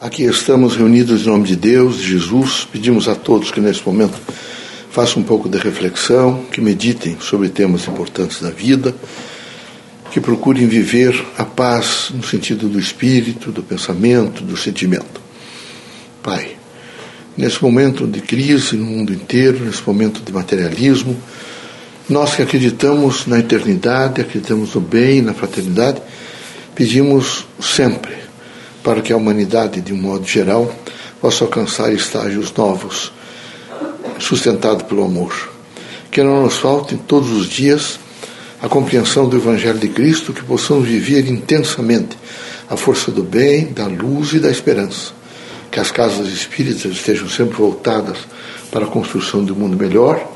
Aqui estamos reunidos em nome de Deus, de Jesus. Pedimos a todos que nesse momento façam um pouco de reflexão, que meditem sobre temas importantes da vida, que procurem viver a paz no sentido do espírito, do pensamento, do sentimento. Pai, nesse momento de crise no mundo inteiro, nesse momento de materialismo, nós que acreditamos na eternidade, acreditamos no bem, na fraternidade, pedimos sempre para que a humanidade, de um modo geral, possa alcançar estágios novos, sustentado pelo amor. Que não nos falte todos os dias a compreensão do Evangelho de Cristo, que possamos viver intensamente a força do bem, da luz e da esperança. Que as casas espíritas estejam sempre voltadas para a construção de um mundo melhor,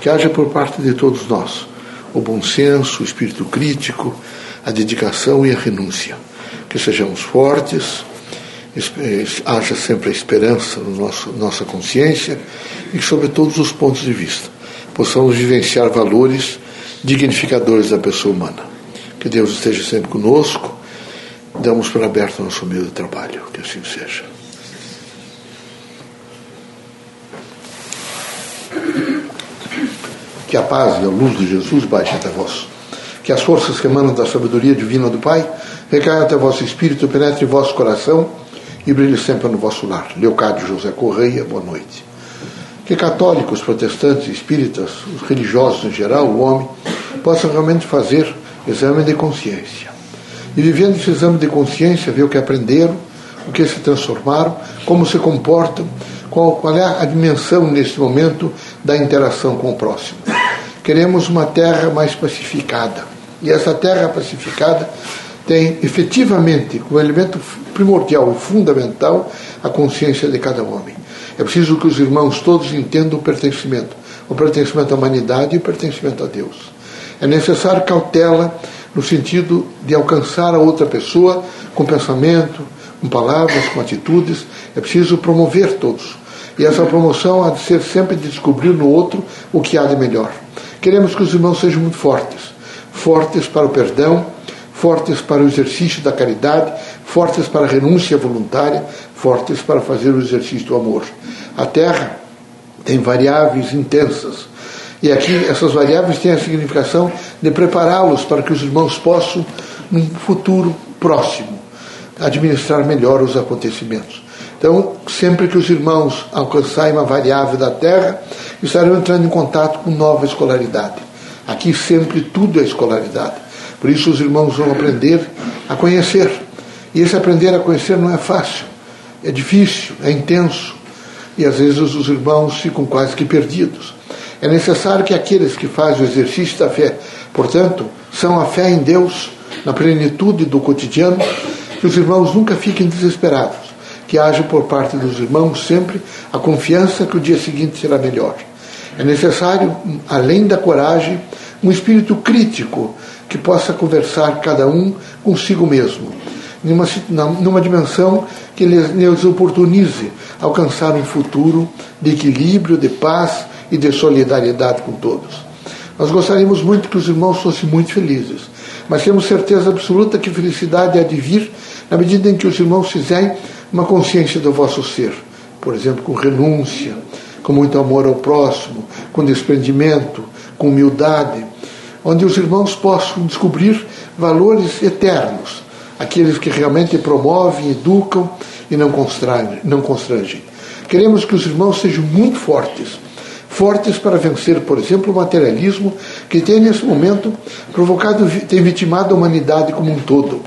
que haja por parte de todos nós o bom senso, o espírito crítico, a dedicação e a renúncia que sejamos fortes, haja sempre a esperança no nosso nossa consciência e que, sob todos os pontos de vista, possamos vivenciar valores dignificadores da pessoa humana. Que Deus esteja sempre conosco. Damos por aberto nosso meio de trabalho. Que assim seja. Que a paz e a luz de Jesus baixe até vós. Que as forças que emanam da sabedoria divina do Pai Recaia até vosso espírito, penetre vosso coração e brilhe sempre no vosso lar. Leocádio José Correia, boa noite. Que católicos, protestantes, espíritas, os religiosos em geral, o homem, possam realmente fazer exame de consciência. E vivendo esse exame de consciência, ver o que aprenderam, o que se transformaram, como se comportam, qual, qual é a dimensão nesse momento da interação com o próximo. Queremos uma terra mais pacificada. E essa terra pacificada tem efetivamente como elemento primordial e fundamental a consciência de cada homem. É preciso que os irmãos todos entendam o pertencimento, o pertencimento à humanidade e o pertencimento a Deus. É necessário cautela no sentido de alcançar a outra pessoa com pensamento, com palavras, com atitudes. É preciso promover todos. E essa promoção há de ser sempre de descobrir no outro o que há de melhor. Queremos que os irmãos sejam muito fortes fortes para o perdão, fortes para o exercício da caridade, fortes para a renúncia voluntária, fortes para fazer o exercício do amor. A Terra tem variáveis intensas. E aqui essas variáveis têm a significação de prepará-los para que os irmãos possam, num futuro próximo, administrar melhor os acontecimentos. Então, sempre que os irmãos alcançarem uma variável da Terra, estarão entrando em contato com nova escolaridade. Aqui sempre tudo é escolaridade. Por isso os irmãos vão aprender a conhecer. E esse aprender a conhecer não é fácil, é difícil, é intenso. E às vezes os irmãos ficam quase que perdidos. É necessário que aqueles que fazem o exercício da fé, portanto, são a fé em Deus, na plenitude do cotidiano, que os irmãos nunca fiquem desesperados, que haja por parte dos irmãos sempre a confiança que o dia seguinte será melhor. É necessário, além da coragem, um espírito crítico que possa conversar cada um consigo mesmo, numa, numa dimensão que lhes oportunize alcançar um futuro de equilíbrio, de paz e de solidariedade com todos. Nós gostaríamos muito que os irmãos fossem muito felizes, mas temos certeza absoluta que felicidade há de vir na medida em que os irmãos fizerem uma consciência do vosso ser, por exemplo, com renúncia, com muito amor ao próximo, com desprendimento, com humildade, onde os irmãos possam descobrir valores eternos, aqueles que realmente promovem, educam e não constrangem. Não constrangem. Queremos que os irmãos sejam muito fortes, fortes para vencer, por exemplo, o materialismo que tem nesse momento provocado, tem vitimado a humanidade como um todo.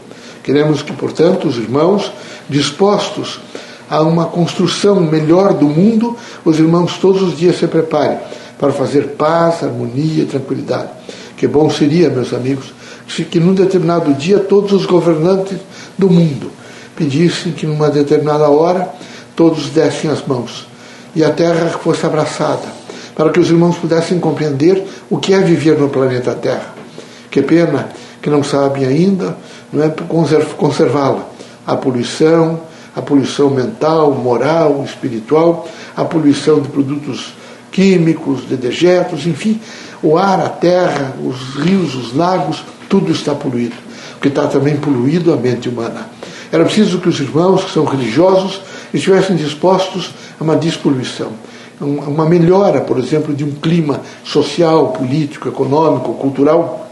Queremos que, portanto, os irmãos dispostos a uma construção melhor do mundo, os irmãos todos os dias se preparem para fazer paz, harmonia e tranquilidade. Que bom seria, meus amigos, que num determinado dia todos os governantes do mundo pedissem que numa determinada hora todos dessem as mãos e a terra fosse abraçada, para que os irmãos pudessem compreender o que é viver no planeta Terra. Que pena que não sabem ainda não é conservá-la. A poluição, a poluição mental, moral, espiritual, a poluição de produtos químicos, de dejetos, enfim, o ar, a terra, os rios, os lagos, tudo está poluído. O que está também poluído a mente humana. Era preciso que os irmãos que são religiosos estivessem dispostos a uma dispoluição, uma melhora, por exemplo, de um clima social, político, econômico, cultural,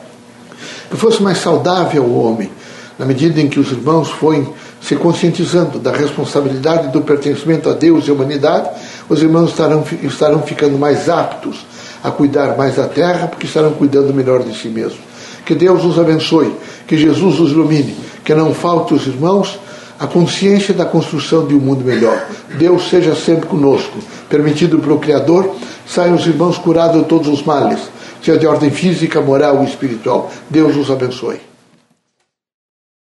que fosse mais saudável ao homem, na medida em que os irmãos foram se conscientizando da responsabilidade do pertencimento a Deus e à humanidade, os irmãos estarão, estarão ficando mais aptos a cuidar mais da terra, porque estarão cuidando melhor de si mesmos. Que Deus os abençoe, que Jesus os ilumine, que não falte os irmãos a consciência da construção de um mundo melhor. Deus seja sempre conosco. Permitido pelo Criador, saiam os irmãos curados de todos os males, seja de ordem física, moral ou espiritual. Deus os abençoe.